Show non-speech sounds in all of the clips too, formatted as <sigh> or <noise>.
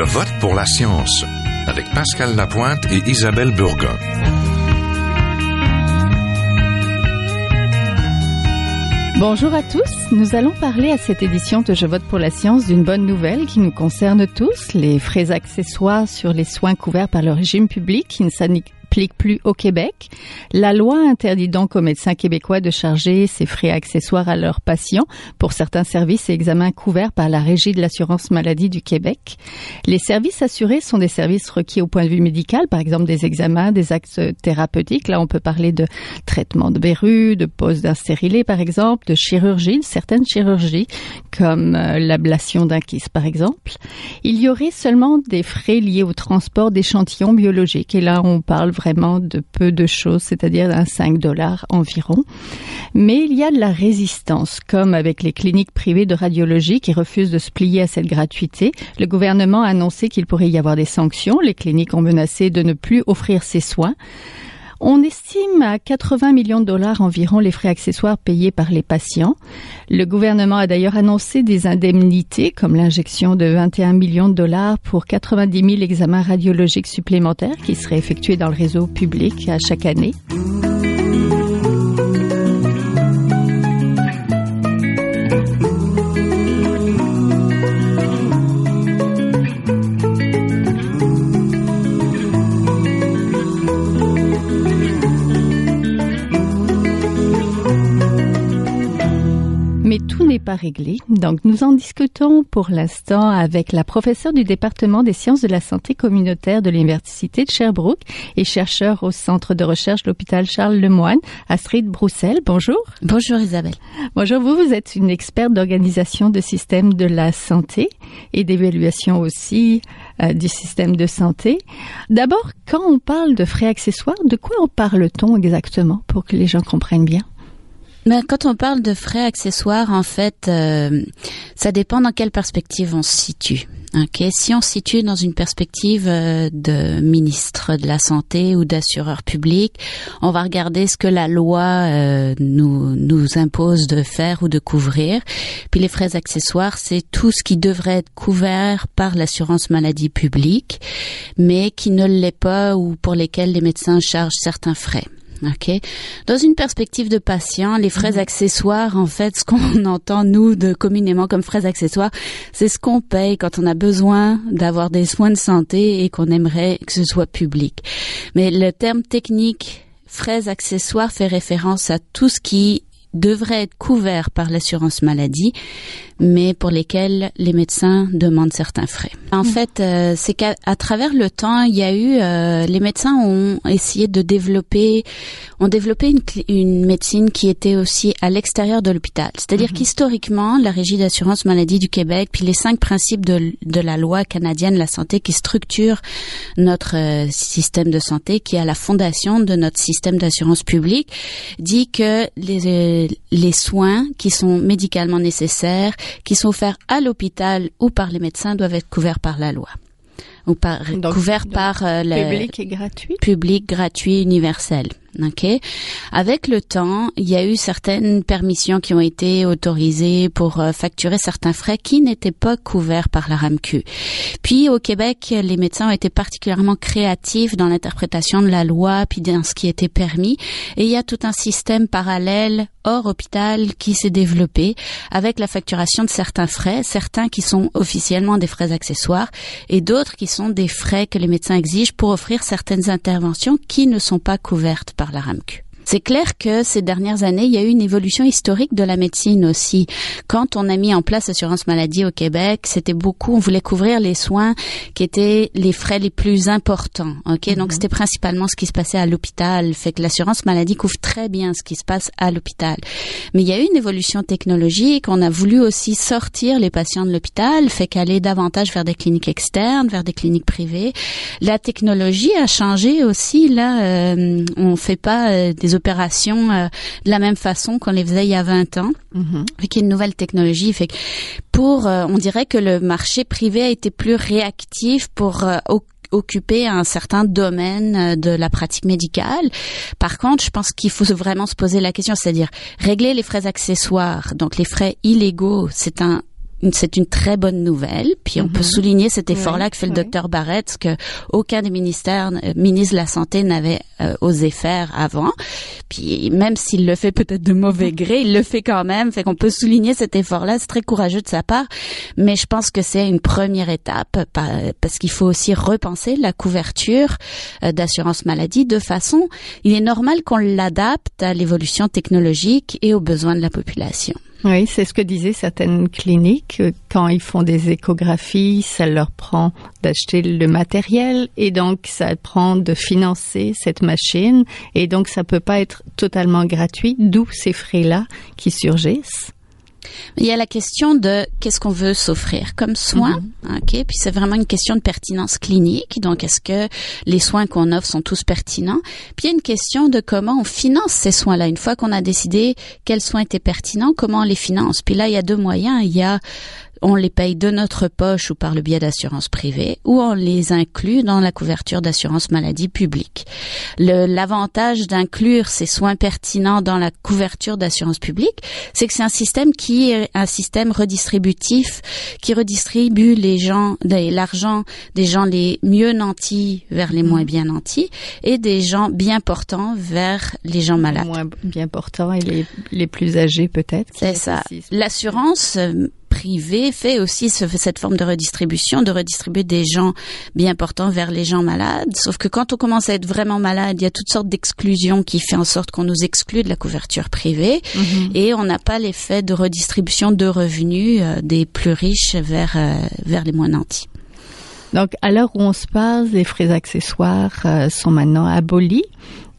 Je vote pour la science avec Pascal Lapointe et Isabelle Burgon. Bonjour à tous. Nous allons parler à cette édition de Je vote pour la science d'une bonne nouvelle qui nous concerne tous, les frais accessoires sur les soins couverts par le régime public qui ne plus au Québec. La loi interdit donc aux médecins québécois de charger ces frais accessoires à leurs patients pour certains services et examens couverts par la Régie de l'assurance maladie du Québec. Les services assurés sont des services requis au point de vue médical, par exemple des examens, des actes thérapeutiques. Là, on peut parler de traitement de verrues, de pose d'un stérilet, par exemple, de chirurgie, de certaines chirurgies, comme euh, l'ablation d'un kyste, par exemple. Il y aurait seulement des frais liés au transport d'échantillons biologiques. Et là, on parle vraiment de peu de choses, c'est-à-dire d'un 5 dollars environ. Mais il y a de la résistance, comme avec les cliniques privées de radiologie qui refusent de se plier à cette gratuité. Le gouvernement a annoncé qu'il pourrait y avoir des sanctions. Les cliniques ont menacé de ne plus offrir ces soins. On estime à 80 millions de dollars environ les frais accessoires payés par les patients. Le gouvernement a d'ailleurs annoncé des indemnités comme l'injection de 21 millions de dollars pour 90 000 examens radiologiques supplémentaires qui seraient effectués dans le réseau public à chaque année. Tout n'est pas réglé. Donc, nous en discutons pour l'instant avec la professeure du département des sciences de la santé communautaire de l'Université de Sherbrooke et chercheur au Centre de recherche de l'hôpital Charles Lemoine, Astrid Broussel. Bonjour. Bonjour Isabelle. Bonjour, vous, vous êtes une experte d'organisation de système de la santé et d'évaluation aussi euh, du système de santé. D'abord, quand on parle de frais accessoires, de quoi en parle-t-on exactement pour que les gens comprennent bien? Mais quand on parle de frais accessoires, en fait, euh, ça dépend dans quelle perspective on se situe. Ok, si on se situe dans une perspective euh, de ministre de la santé ou d'assureur public, on va regarder ce que la loi euh, nous nous impose de faire ou de couvrir. Puis les frais accessoires, c'est tout ce qui devrait être couvert par l'assurance maladie publique, mais qui ne l'est pas ou pour lesquels les médecins chargent certains frais. OK? Dans une perspective de patient, les frais accessoires, en fait, ce qu'on <laughs> entend, nous, de communément comme frais accessoires, c'est ce qu'on paye quand on a besoin d'avoir des soins de santé et qu'on aimerait que ce soit public. Mais le terme technique frais accessoires fait référence à tout ce qui devrait être couvert par l'assurance maladie, mais pour lesquels les médecins demandent certains frais. En fait, euh, c'est qu'à travers le temps, il y a eu euh, les médecins ont essayé de développer, ont développé une, une médecine qui était aussi à l'extérieur de l'hôpital. C'est-à-dire qu'historiquement, la Régie d'assurance maladie du Québec, puis les cinq principes de, de la loi canadienne de la santé qui structure notre euh, système de santé, qui est à la fondation de notre système d'assurance publique, dit que les, euh, les soins qui sont médicalement nécessaires, qui sont offerts à l'hôpital ou par les médecins, doivent être couverts par la loi ou par Donc, couverts donc, par euh, le Public et gratuit. public gratuit universel. Ok. Avec le temps, il y a eu certaines permissions qui ont été autorisées pour euh, facturer certains frais qui n'étaient pas couverts par la RAMQ. Puis au Québec, les médecins ont été particulièrement créatifs dans l'interprétation de la loi puis dans ce qui était permis. Et il y a tout un système parallèle hors hôpital qui s'est développé avec la facturation de certains frais, certains qui sont officiellement des frais accessoires et d'autres qui sont des frais que les médecins exigent pour offrir certaines interventions qui ne sont pas couvertes par la RAMQ. C'est clair que ces dernières années, il y a eu une évolution historique de la médecine aussi. Quand on a mis en place l'assurance maladie au Québec, c'était beaucoup, on voulait couvrir les soins qui étaient les frais les plus importants. Ok, donc c'était principalement ce qui se passait à l'hôpital. Fait que l'assurance maladie couvre très bien ce qui se passe à l'hôpital. Mais il y a eu une évolution technologique. On a voulu aussi sortir les patients de l'hôpital, fait qu'aller davantage vers des cliniques externes, vers des cliniques privées. La technologie a changé aussi. Là, euh, on fait pas euh, des opérations euh, de la même façon qu'on les faisait il y a 20 ans. Mhm. Avec une nouvelle technologie, fait que pour, euh, on dirait que le marché privé a été plus réactif pour euh, occuper un certain domaine de la pratique médicale. Par contre, je pense qu'il faut vraiment se poser la question, c'est-à-dire régler les frais accessoires, donc les frais illégaux, c'est un c'est une très bonne nouvelle. Puis on peut mhm. souligner cet effort-là que fait le docteur Barrett, que aucun des ministères, euh, ministres de la santé n'avait euh, osé faire avant. Puis même s'il le fait peut-être de mauvais <laughs> gré, il le fait quand même. Fait qu'on peut souligner cet effort-là. C'est très courageux de sa part. Mais je pense que c'est une première étape parce qu'il faut aussi repenser la couverture euh, d'assurance maladie de façon, il est normal qu'on l'adapte à l'évolution technologique et aux besoins de la population. Oui, c'est ce que disaient certaines cliniques. Quand ils font des échographies, ça leur prend d'acheter le matériel et donc ça prend de financer cette machine et donc ça peut pas être totalement gratuit, d'où ces frais-là qui surgissent. Il y a la question de qu'est-ce qu'on veut s'offrir comme soin, mhm. ok? Puis c'est vraiment une question de pertinence clinique. Donc est-ce que les soins qu'on offre sont tous pertinents? Puis il y a une question de comment on finance ces soins-là. Une fois qu'on a décidé quels soins étaient pertinents, comment on les finance? Puis là il y a deux moyens. Il y a on les paye de notre poche ou par le biais d'assurance privée, ou on les inclut dans la couverture d'assurance maladie publique. L'avantage d'inclure ces soins pertinents dans la couverture d'assurance publique, c'est que c'est un système qui est un système redistributif, qui redistribue les gens, l'argent des gens les mieux nantis vers les moins mmh. bien nantis, et des gens bien portants vers les gens malades. Moins bien portants et les, les plus âgés peut-être. C'est ça. L'assurance euh, privé fait aussi cette forme de redistribution, de redistribuer des gens bien portants vers les gens malades. Sauf que quand on commence à être vraiment malade, il y a toutes sortes d'exclusions qui fait en sorte qu'on nous exclut de la couverture privée mhm. et on n'a pas l'effet de redistribution de revenus euh, des plus riches vers euh, vers les moins nantis. Donc, à l'heure où on se parle, les frais accessoires euh, sont maintenant abolis.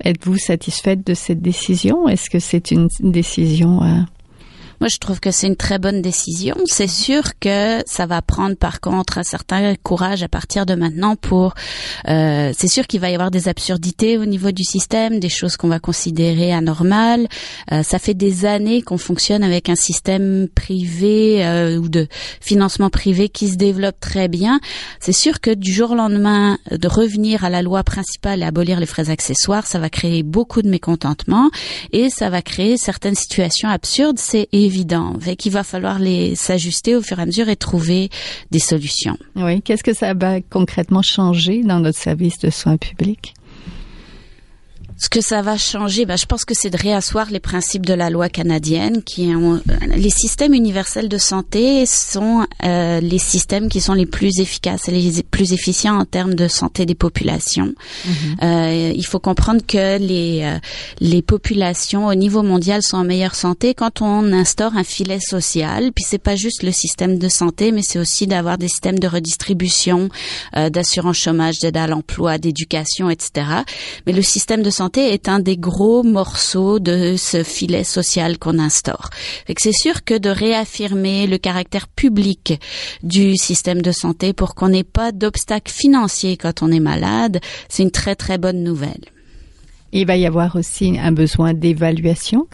Êtes-vous satisfaite de cette décision? Est-ce que c'est une décision moi, je trouve que c'est une très bonne décision. C'est sûr que ça va prendre, par contre, un certain courage à partir de maintenant pour. Euh, c'est sûr qu'il va y avoir des absurdités au niveau du système, des choses qu'on va considérer anormales. Euh, ça fait des années qu'on fonctionne avec un système privé euh, ou de financement privé qui se développe très bien. C'est sûr que du jour au lendemain, de revenir à la loi principale et abolir les frais accessoires, ça va créer beaucoup de mécontentement et ça va créer certaines situations absurdes. Fait qu'il va falloir les s'ajuster au fur et à mesure et trouver des solutions. Oui. Qu'est-ce que ça va concrètement changer dans notre service de soins publics? Ce que ça va changer, ben, je pense que c'est de réasseoir les principes de la loi canadienne, qui ont, les systèmes universels de santé sont euh, les systèmes qui sont les plus efficaces et les plus efficients en termes de santé des populations. Mhm. Euh, il faut comprendre que les euh, les populations au niveau mondial sont en meilleure santé quand on instaure un filet social. Puis c'est pas juste le système de santé, mais c'est aussi d'avoir des systèmes de redistribution, euh, d'assurance chômage, d'aide à l'emploi, d'éducation, etc. Mais le système de santé est un des gros morceaux de ce filet social qu'on instaure. C'est sûr que de réaffirmer le caractère public du système de santé pour qu'on n'ait pas d'obstacles financiers quand on est malade, c'est une très très bonne nouvelle. Il va y avoir aussi un besoin d'évaluation,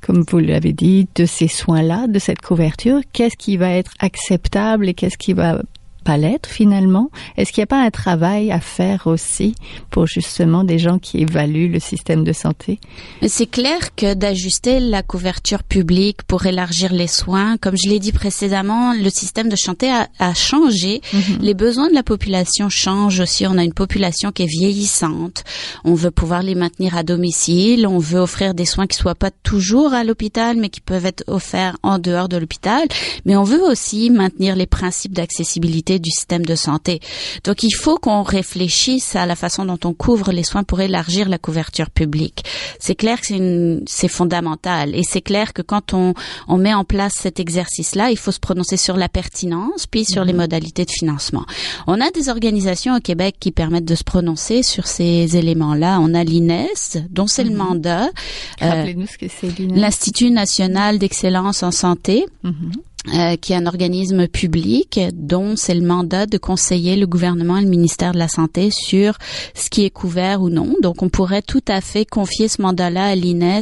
comme vous l'avez dit, de ces soins-là, de cette couverture. Qu'est-ce qui va être acceptable et qu'est-ce qui va pas l'être finalement? Est-ce qu'il n'y a pas un travail à faire aussi pour justement des gens qui évaluent le système de santé? C'est clair que d'ajuster la couverture publique pour élargir les soins, comme je l'ai dit précédemment, le système de santé a, changé. Mhm. Les besoins de la population changent aussi. On a une population qui est vieillissante. On veut pouvoir les maintenir à domicile. On veut offrir des soins qui soient pas toujours à l'hôpital, mais qui peuvent être offerts en dehors de l'hôpital. Mais on veut aussi maintenir les principes d'accessibilité du système de santé. Donc il faut qu'on réfléchisse à la façon dont on couvre les soins pour élargir la couverture publique. C'est clair que c'est fondamental et c'est clair que quand on, on met en place cet exercice-là, il faut se prononcer sur la pertinence puis sur les mhm. modalités de financement. On a des organisations au Québec qui permettent de se prononcer sur ces éléments-là. On a l'INES, dont c'est le mhm. mandat. Euh, ce que c'est L'Institut national d'excellence en santé. Mhm. Euh, qui est un organisme public dont c'est le mandat de conseiller le gouvernement et le ministère de la Santé sur ce qui est couvert ou non. Donc, on pourrait tout à fait confier ce mandat-là à l'INES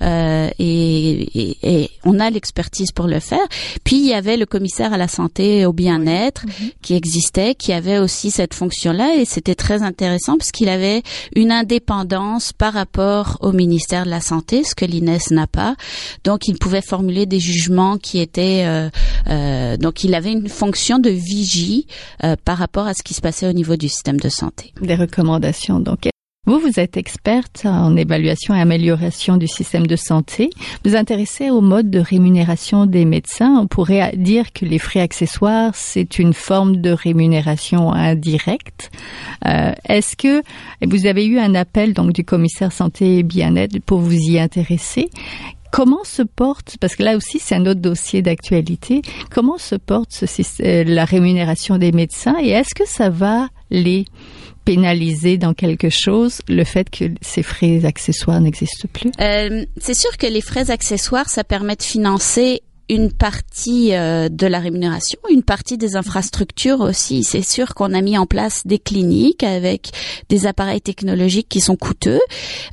euh, et, et, on a l'expertise pour le faire. Puis, il y avait le commissaire à la santé et au bien-être mhm. qui existait, qui avait aussi cette fonction-là et c'était très intéressant parce qu'il avait une indépendance par rapport au ministère de la Santé, ce que l'INES n'a pas. Donc, il pouvait formuler des jugements qui étaient... Euh, donc il avait une fonction de vigie par rapport à ce qui se passait au niveau du système de santé. Des recommandations. Donc vous, vous êtes experte en évaluation et amélioration du système de santé. Vous intéressez au mode de rémunération des médecins. On pourrait dire que les frais accessoires, c'est une forme de rémunération indirecte. Euh, Est-ce que vous avez eu un appel donc du commissaire santé et bien-être pour vous y intéresser? Comment se porte, parce que là aussi c'est un autre dossier d'actualité, comment se porte ce, euh, la rémunération des médecins et est-ce que ça va les pénaliser dans quelque chose le fait que ces frais accessoires n'existent plus? Euh, c'est sûr que les frais accessoires, ça permet de financer une partie euh, de la rémunération, une partie des infrastructures aussi. C'est sûr qu'on a mis en place des cliniques avec des appareils technologiques qui sont coûteux.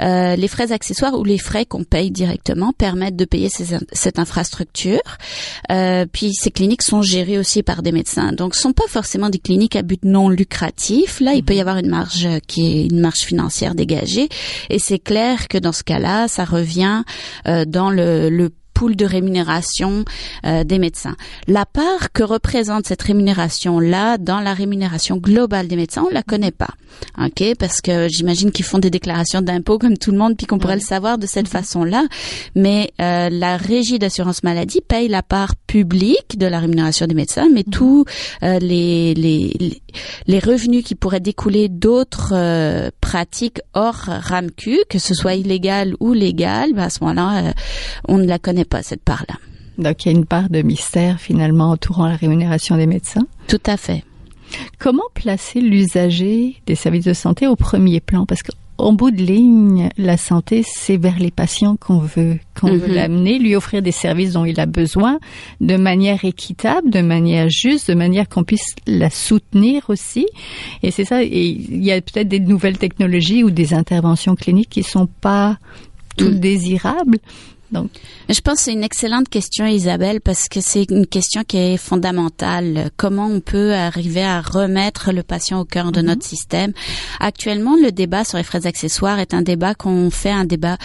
Euh, les frais accessoires ou les frais qu'on paye directement permettent de payer ces, cette infrastructure. Euh, puis ces cliniques sont gérées aussi par des médecins. Donc ce sont pas forcément des cliniques à but non lucratif. Là, il peut y avoir une marge qui est une marge financière dégagée. Et c'est clair que dans ce cas-là, ça revient euh, dans le, le pool de rémunération euh, des médecins. La part que représente cette rémunération-là dans la rémunération globale des médecins, on la connaît pas. OK parce que j'imagine qu'ils font des déclarations d'impôts comme tout le monde puis qu'on pourrait le savoir de cette façon-là, mais euh, la régie d'assurance maladie paye la part publique de la rémunération des médecins, mais tous euh, les, les, les revenus qui pourraient découler d'autres euh, pratiques hors RAMQ, que ce soit illégal ou légal, ben à ce moment-là, on ne la connaît pas, cette part-là. Donc, il y a une part de mystère finalement entourant la rémunération des médecins. Tout à fait. Comment placer l'usager des services de santé au premier plan? Parce qu'en bout de ligne, la santé, c'est vers les patients qu'on veut qu'on veut Mhm. l'amener, lui offrir des services dont il a besoin de manière équitable, de manière juste, de manière qu'on puisse la soutenir aussi. Et c'est ça. Et il y a peut-être des nouvelles technologies ou des interventions cliniques qui sont pas toutes Mm. Donc, Je pense que c'est une excellente question, Isabelle, parce que c'est une question qui est fondamentale. Comment on peut arriver à remettre le patient au cœur de notre système? Actuellement, le débat sur les frais accessoires est un débat qu'on fait un débat.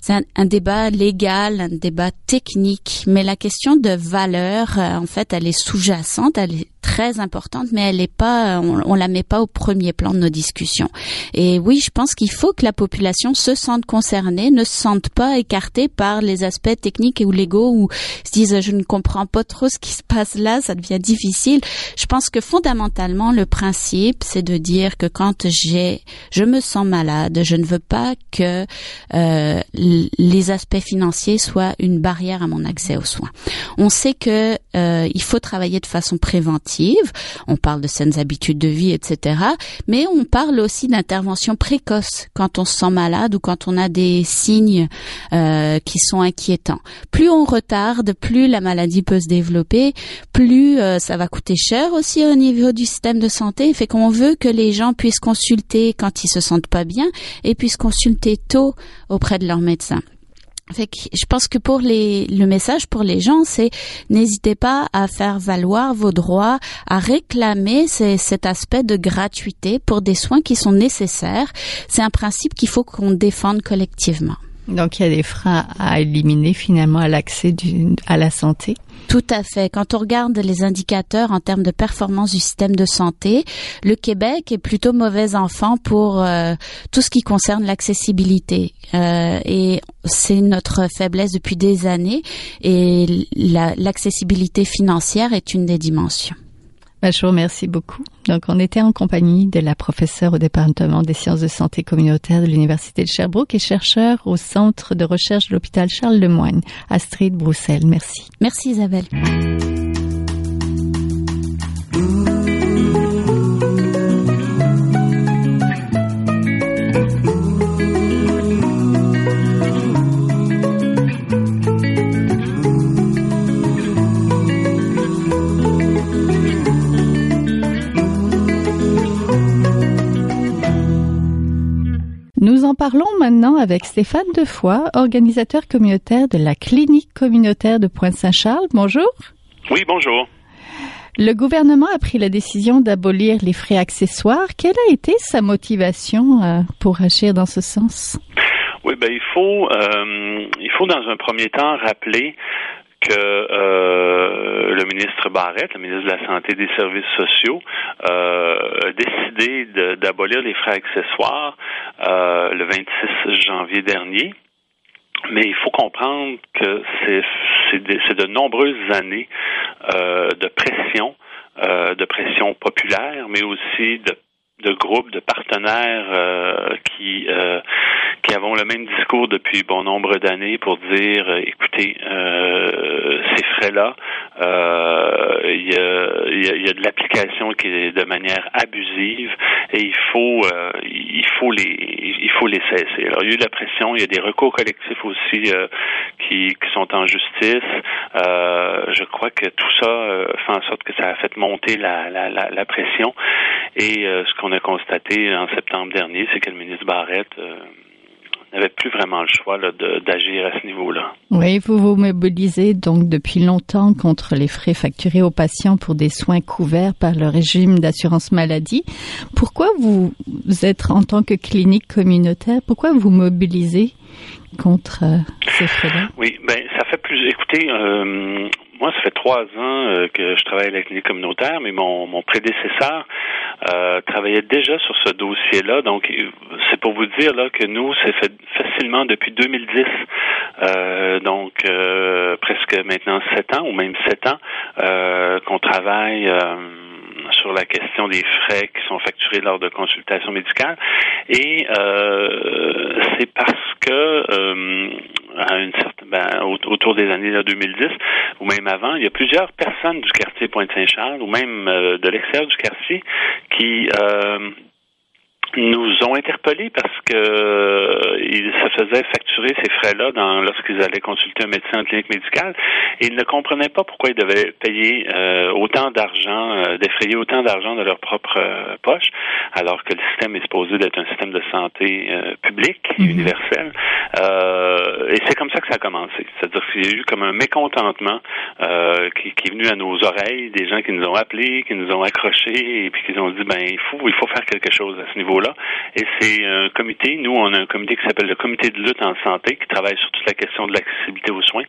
C'est un, un débat légal, un débat technique, mais la question de valeur, euh, en fait, elle est sous-jacente, elle est très importante, mais elle est pas, on, on la met pas au premier plan de nos discussions. Et oui, je pense qu'il faut que la population se sente concernée, ne se sente pas écartée par les aspects techniques ou légaux ou se disent je ne comprends pas trop ce qui se passe là, ça devient difficile. Je pense que fondamentalement le principe c'est de dire que quand j'ai, je me sens malade, je ne veux pas que euh, les aspects financiers soient une barrière à mon accès aux soins. On sait que euh, il faut travailler de façon préventive. On parle de saines habitudes de vie, etc. Mais on parle aussi d'intervention précoce quand on se sent malade ou quand on a des signes euh, qui sont inquiétants. Plus on retarde, plus la maladie peut se développer, plus euh, ça va coûter cher aussi au niveau du système de santé. Fait qu'on veut que les gens puissent consulter quand ils se sentent pas bien et puissent consulter tôt auprès de leur médecin. Fait que je pense que pour les, le message pour les gens, c'est n'hésitez pas à faire valoir vos droits, à réclamer cet aspect de gratuité pour des soins qui sont nécessaires. C'est un principe qu'il faut qu'on défende collectivement. Donc il y a des freins à éliminer finalement à l'accès à la santé. Tout à fait. Quand on regarde les indicateurs en termes de performance du système de santé, le Québec est plutôt mauvais enfant pour euh, tout ce qui concerne l'accessibilité. Euh, et c'est notre faiblesse depuis des années. Et la- l'accessibilité financière est une des dimensions. Je vous remercie beaucoup. Donc, on était en compagnie de la professeure au département des sciences de santé communautaire de l'Université de Sherbrooke et chercheur au Centre de recherche de l'hôpital Charles Lemoyne, Astrid Broussel. Merci. Merci Isabelle. Nous en parlons maintenant avec Stéphane Defoy, organisateur communautaire de la clinique communautaire de Pointe-Saint-Charles. Bonjour. Oui, bonjour. Le gouvernement a pris la décision d'abolir les frais accessoires. Quelle a été sa motivation euh, pour agir dans ce sens? Oui, ben il faut euh, il faut dans un premier temps rappeler que euh, le ministre Barrette, le ministre de la Santé et des Services sociaux, euh, a décidé d'abolir les frais accessoires euh, le 26 janvier dernier. Mais il faut comprendre que c'est de, de, nombreuses années de pression, de pression populaire, mais aussi de de groupes, de partenaires euh, qui euh, qui avons le même discours depuis bon nombre d'années pour dire euh, écoutez ces frais là il y a, y, a, de l'application qui est de manière abusive et il faut il faut les il faut les cesser. Alors il y a eu de la pression, il y a des recours collectifs aussi qui, qui sont en justice. je crois que tout ça fait en sorte que ça a fait monter la, la, la, la pression et ce qu'on a constaté en septembre dernier, c'est que le ministre Barrette euh, n'avait plus vraiment le choix d'agir à ce niveau-là. Oui, vous vous mobilisez donc depuis longtemps contre les frais facturés aux patients pour des soins couverts par le régime d'assurance maladie. Pourquoi vous êtes, en tant que clinique communautaire, pourquoi vous mobilisez contre euh, ces frais-là? Oui, ben ça fait plus. Écoutez, euh, moi, ça fait trois ans euh, que je travaille à la clinique communautaire, mais mon, mon prédécesseur euh, travaillait déjà sur ce dossier-là. Donc, c'est pour vous dire là que nous, c'est fait facilement depuis 2010, euh, donc euh, presque maintenant sept ans ou même sept ans qu'on travaille sur la question des frais qui sont facturés lors de consultations médicales. Et euh, c'est parce que euh, à une certaine, ben, autour des années 2010 ou même avant, il y a plusieurs personnes du quartier Pointe-Saint-Charles ou même euh, de l'extérieur du quartier qui nous ont interpellés parce que euh, ils se faisaient facturer ces frais-là dans lorsqu'ils allaient consulter un médecin en clinique médicale et ils ne comprenaient pas pourquoi ils devaient payer euh, autant d'argent, euh, d'effrayer autant d'argent de leur propre poche, alors que le système est supposé d'être un système de santé public et mhm. universel. et c'est comme ça que ça a commencé. C'est-à-dire qu'il y a eu comme un mécontentement qui, qui, est venu à nos oreilles, des gens qui nous ont appelés, qui nous ont accrochés et puis qui ont dit ben il faut il faut faire quelque chose à ce niveau-là. Et c'est un comité, nous, on a un comité qui s'appelle le comité de lutte en santé, qui travaille sur toute la question de l'accessibilité aux soins,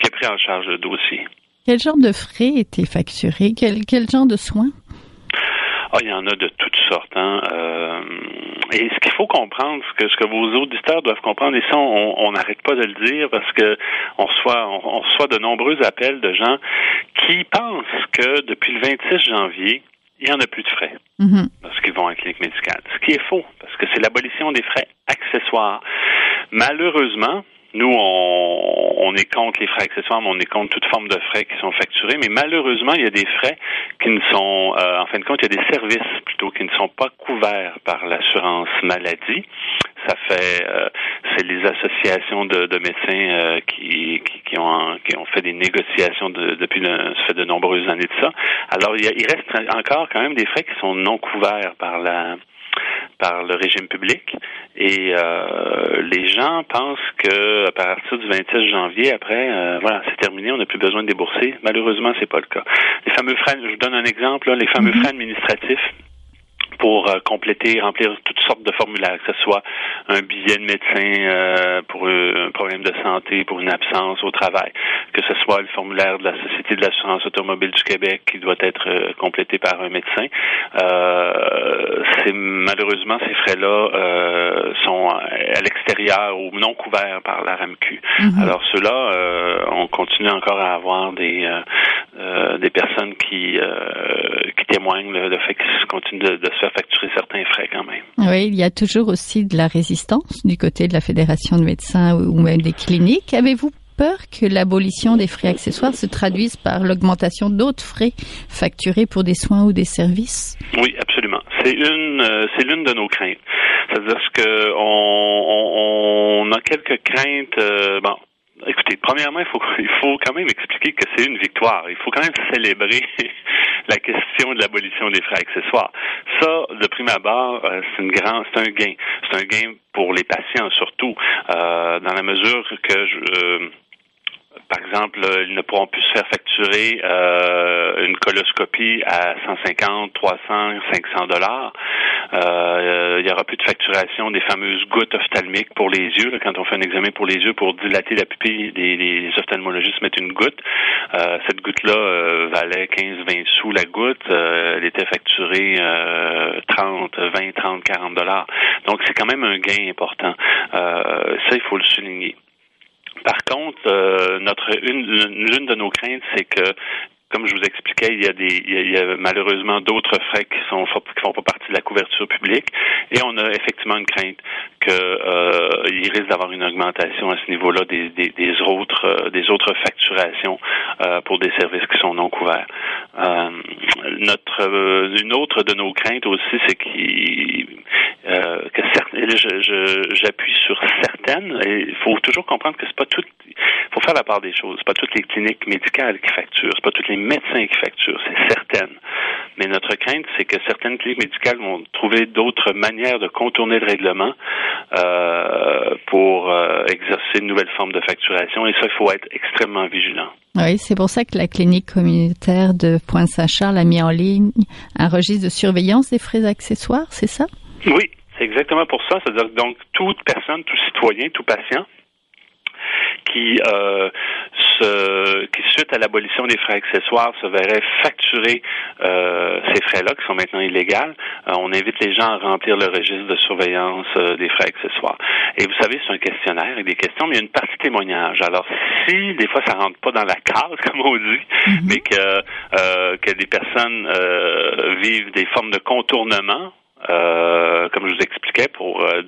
qui a pris en charge le dossier. Quel genre de frais étaient facturés? Quel, quel genre de soins? Ah, il y en a de toutes sortes. Hein. Euh, et ce qu'il faut comprendre, ce que, ce que vos auditeurs doivent comprendre, et ça, on n'arrête pas de le dire parce que on reçoit, on reçoit de nombreux appels de gens qui pensent que depuis le 26 janvier, il n'y en a plus de frais mm-hmm. parce qu'ils vont à la clinique médicale. Ce qui est faux, parce que c'est l'abolition des frais accessoires. Malheureusement, nous, on, est contre les frais accessoires, mais on est contre toute forme de frais qui sont facturés. Mais malheureusement, il y a des frais qui ne sont, euh, en fin de compte, il y a des services plutôt qui ne sont pas couverts par l'assurance maladie. Ça fait, euh, c'est les associations de, médecins euh, qui, qui, ont, qui ont fait des négociations depuis ça fait de nombreuses années de ça. Alors, il, il reste encore quand même des frais qui sont non couverts par la par le régime public. Et euh, les gens pensent que à partir du 26 janvier, après, euh, voilà, c'est terminé, on n'a plus besoin de débourser. Malheureusement, c'est pas le cas. Les fameux frais, je vous donne un exemple, les fameux mm-hmm. frais administratifs pour euh, compléter, remplir toutes sortes de formulaires, que ce soit un billet de médecin euh, pour un problème de santé, pour une absence au travail, que ce soit le formulaire de la Société de l'assurance automobile du Québec qui doit être euh, complété par un médecin. c'est malheureusement ces frais-là sont à l'extérieur ou non couverts par la RAMQ. Mm-hmm. Alors ceux-là, on continue encore à avoir des des personnes qui qui témoignent le, fait qu'ils continuent de, de se faire facturer certains frais quand même. Oui, il y a toujours aussi de la résistance du côté de la Fédération de médecins ou même des cliniques. Avez-vous peur que l'abolition des frais accessoires se traduise par l'augmentation d'autres frais facturés pour des soins ou des services? Oui, absolument. C'est une, euh, c'est l'une de nos craintes. C'est-à-dire que on, on, a quelques craintes. Euh, bon, Écoutez, premièrement, il faut, <laughs> il faut quand même expliquer que c'est une victoire. Il faut quand même <laughs> célébrer la question de l'abolition des frais accessoires. Ça, de prime abord, euh, c'est une grande, c'est un gain. C'est un gain pour les patients surtout, euh, dans la mesure que je, euh, par exemple, ils ne pourront plus se faire facturer euh, une coloscopie à 150, 300, 500 dollars. Euh, il y aura plus de facturation des fameuses gouttes ophtalmiques pour les yeux. Là, quand on fait un examen pour les yeux, pour dilater la pupille, les, ophtalmologistes mettent une goutte. Euh, cette goutte-là euh, valait 15-20 sous la goutte. Euh, elle était facturée 30, 20, 30, 40 dollars. Donc c'est quand même un gain important. ça, il faut le souligner. Par contre, notre une l'une de nos craintes, c'est que comme je vous expliquais, il y a des, il y a, malheureusement d'autres frais qui sont qui font pas partie de la couverture publique, et on a effectivement une crainte qu'il euh, risque d'avoir une augmentation à ce niveau-là des, autres euh, des autres facturations euh, pour des services qui sont non couverts. Une autre de nos craintes aussi, c'est qu'il que j'appuie sur certaines. il faut toujours comprendre que c'est pas tout. Il faut faire la part des choses. C'est pas toutes les cliniques médicales qui facturent. C'est pas toutes les médecins qui facturent, c'est certain. Mais notre crainte, c'est que certaines cliniques médicales vont trouver d'autres manières de contourner le règlement euh, pour euh, exercer une nouvelle forme de facturation. Et ça, il faut être extrêmement vigilant. Oui, c'est pour ça que la clinique communautaire de Pointe-Saint-Charles a mis en ligne un registre de surveillance des frais accessoires, c'est ça? Oui, c'est exactement pour ça. C'est-à-dire donc toute personne, tout citoyen, tout patient qui, euh, se, qui suite à l'abolition des frais accessoires, se verrait facturer euh, ces frais-là, qui sont maintenant illégaux. Euh, on invite les gens à remplir le registre de surveillance euh, des frais accessoires. Et vous savez, c'est un questionnaire avec des questions, mais il y a une partie témoignage. Alors, si des fois ça rentre pas dans la case, <laughs> comme on dit, mm-hmm. mais que euh, que des personnes vivent des formes de contournement euh, comme je vous expliquais, pour euh,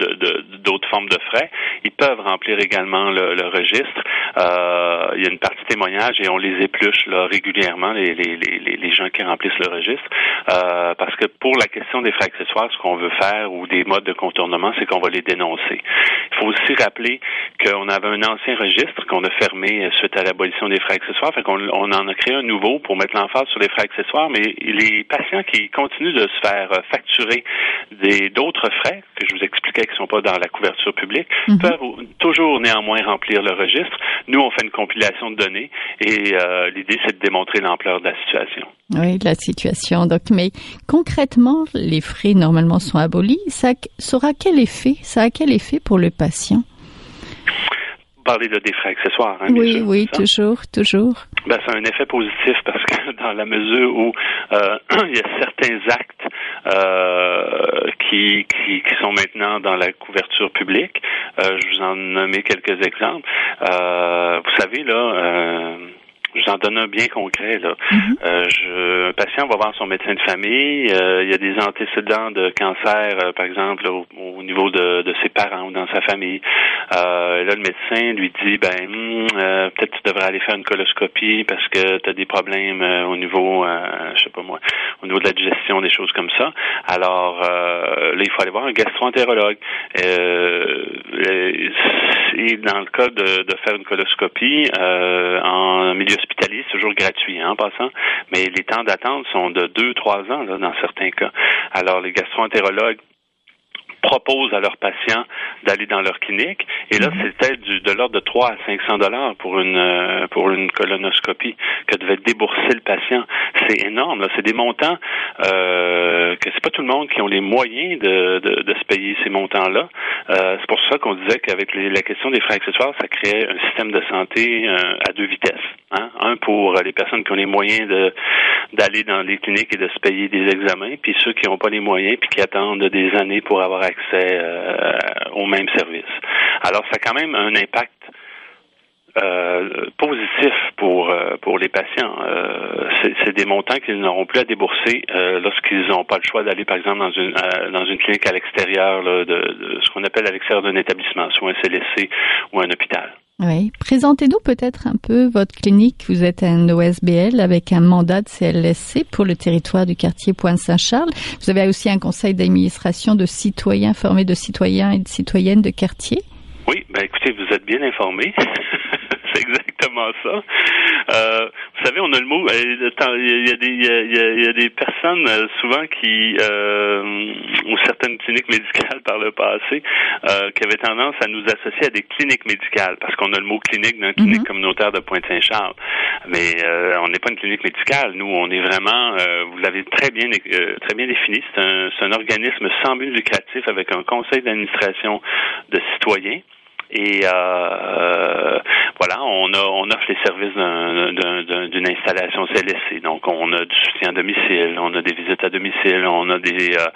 d'autres formes de frais. Ils peuvent remplir également le, le registre. Euh, il y a une partie témoignage et on les épluche là, régulièrement, les, les, les, les gens qui remplissent le registre. Euh, parce que pour la question des frais accessoires, ce qu'on veut faire ou des modes de contournement, c'est qu'on va les dénoncer. Il faut aussi rappeler qu'on avait un ancien registre qu'on a fermé suite à l'abolition des frais accessoires. Fait on en a créé un nouveau pour mettre l'emphase sur les frais accessoires, mais les patients qui continuent de se faire facturer d'autres frais que je vous expliquais qui ne sont pas dans la couverture publique mhm. peuvent toujours néanmoins remplir le registre. Nous, on fait une compilation de données et euh, l'idée, c'est de démontrer l'ampleur de la situation. Oui, de la situation. Donc, mais concrètement, les frais normalement sont abolis. Ça, ça aura quel effet? Ça a quel effet pour le patient? Parler de des frais accessoires. Hein, oui, oui, toujours, toujours. Ben, c'est un effet positif parce que dans la mesure où euh, <clears throat> il y a certains actes euh, qui, qui, qui, sont maintenant dans la couverture publique, euh, je vous en nommer quelques exemples. Euh, vous savez, là, euh, je vous en donne un bien concret. Là. Mm-hmm. euh, je, un patient va voir son médecin de famille. Euh, il y a des antécédents de cancer, euh, par exemple, au, au, niveau de, de, ses parents ou dans sa famille. Euh, là, le médecin lui dit, ben, hmm, euh, peut-être tu devrais aller faire une coloscopie parce que tu as des problèmes au niveau, je sais pas moi, au niveau de la digestion, des choses comme ça. Alors, là, il faut aller voir un gastroentérologue. et dans le cas de, de faire une coloscopie en milieu hospitalier, c'est toujours gratuit hein, en passant, mais les temps d'attente sont de deux, trois ans là, dans certains cas. Alors, les gastroentérologues proposent à leurs patients d'aller dans leur clinique. Et là, mhm. c'était de l'ordre de 3 à 500 dollars pour une euh, pour une colonoscopie que devait débourser le patient. C'est énorme. C'est des montants euh, que c'est pas tout le monde qui ont les moyens de, de, de se payer ces montants-là. Euh, c'est pour ça qu'on disait qu'avec la question des frais accessoires, ça créait un système de santé euh, à deux vitesses. Hein? Un pour les personnes qui ont les moyens de d'aller dans les cliniques et de se payer des examens, puis ceux qui n'ont pas les moyens puis qui attendent des années pour avoir accès euh, au même service. Alors, ça a quand même un impact euh, positif pour euh, pour les patients. c'est des montants qu'ils n'auront plus à débourser lorsqu'ils n'ont pas le choix d'aller, par exemple, dans une dans une clinique à l'extérieur de, de, ce qu'on appelle à l'extérieur d'un établissement, soit un CLSC ou un hôpital. Oui. Présentez-nous peut-être un peu votre clinique. Vous êtes un OSBL avec un mandat de CLSC pour le territoire du quartier Pointe-Saint-Charles. Vous avez aussi un conseil d'administration de citoyens formés de citoyens et de citoyennes de quartier. Oui, ben écoutez, vous êtes bien informé. <laughs> c'est exactement ça. Euh, vous savez, on a le mot. Il y a des, il y a, des personnes euh, souvent qui, euh, ou certaines cliniques médicales par le passé, euh, qui avaient tendance à nous associer à des cliniques médicales, parce qu'on a le mot clinique dans la clinique mhm. communautaire de Pointe-Saint-Charles. Mais euh, on n'est pas une clinique médicale. Nous, on est vraiment. Euh, vous l'avez très bien, très bien défini. C'est un, un organisme sans but lucratif avec un conseil d'administration de citoyens. Et euh, euh, voilà, on a on offre les services d'une installation CLSC. Donc on a du soutien à domicile, on a des visites à domicile, on a des euh,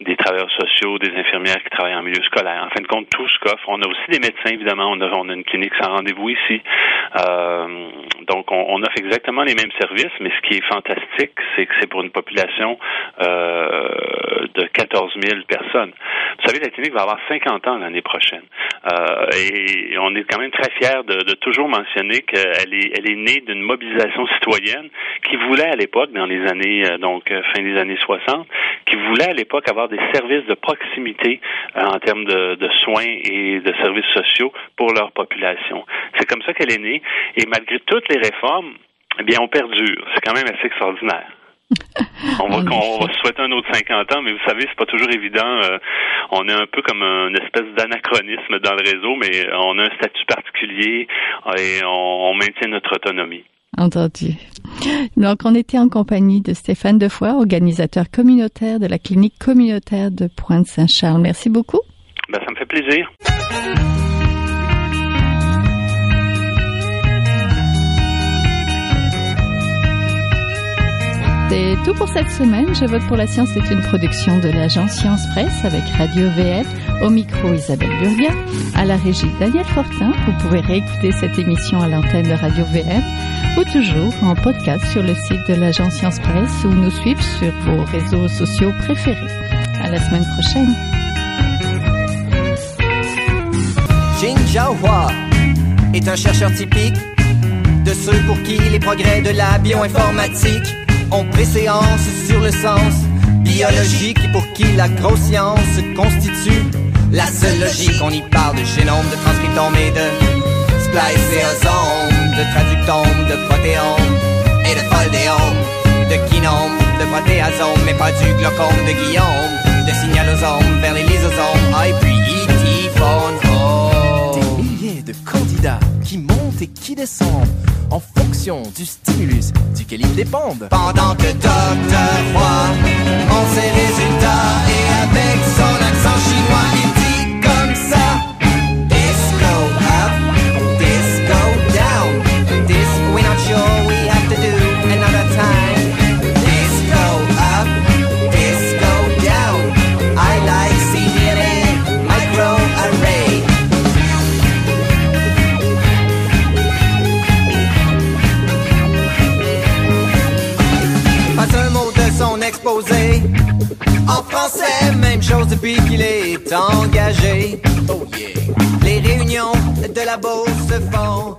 des travailleurs sociaux, des infirmières qui travaillent en milieu scolaire. En fin de compte, tout ce qu'offre. On a aussi des médecins, évidemment. On a on a une clinique sans rendez-vous ici. Euh, donc on, on, offre exactement les mêmes services, mais ce qui est fantastique, c'est que c'est pour une population euh, de 14 000 personnes. Vous savez, la clinique va avoir 50 ans l'année prochaine. Euh, et on est quand même très fiers de, toujours mentionner qu'elle est, est née d'une mobilisation citoyenne qui voulait à l'époque, dans les années, euh, donc euh, fin des années 60, qui voulait à l'époque avoir des services de proximité euh, en termes de, de, soins et de services sociaux pour leur population. C'est comme ça qu'elle est née. Et malgré toutes les réformes, eh bien, on perdure. C'est quand même assez extraordinaire. <laughs> on, va, on va se souhaiter un autre 50 ans, mais vous savez, c'est pas toujours évident. Euh, on est un peu comme une espèce d'anachronisme dans le réseau, mais on a un statut particulier et on, maintient notre autonomie. Entendu. Donc, on était en compagnie de Stéphane Defoy, organisateur communautaire de la clinique communautaire de Pointe-Saint-Charles. Merci beaucoup. Ben, ça me fait plaisir. C'est tout pour cette semaine. Je vote pour la science c'est une production de l'agence Science Presse avec Radio VF. Au micro Isabelle Burgia. À la régie Daniel Fortin. Vous pouvez réécouter cette émission à l'antenne de Radio VF ou toujours en podcast sur le site de l'agence Science Presse ou nous suivre sur vos réseaux sociaux préférés. À la semaine prochaine. Jin Hua est un chercheur typique de ceux pour qui les progrès de la bioinformatique ont préséance sur le sens biologique pour qui la grosse science constitue la seule logique. On y parle de génome, de transcriptome et de spliceosome, de traductome, de protéome et de foldéome, de kinome, de protéasome, mais pas du glaucome de Guillaume, de signalosome vers les lysosomes, et puis E.T. Des milliers de candidats qui montent et qui descendent en fonction du stimulus duquel ils dépendent. Pendant que Docteur Roy en ses résultats et avec son accent chinois, il depuis qu'il est engagé. Oh yeah. Les réunions de la Beauce se font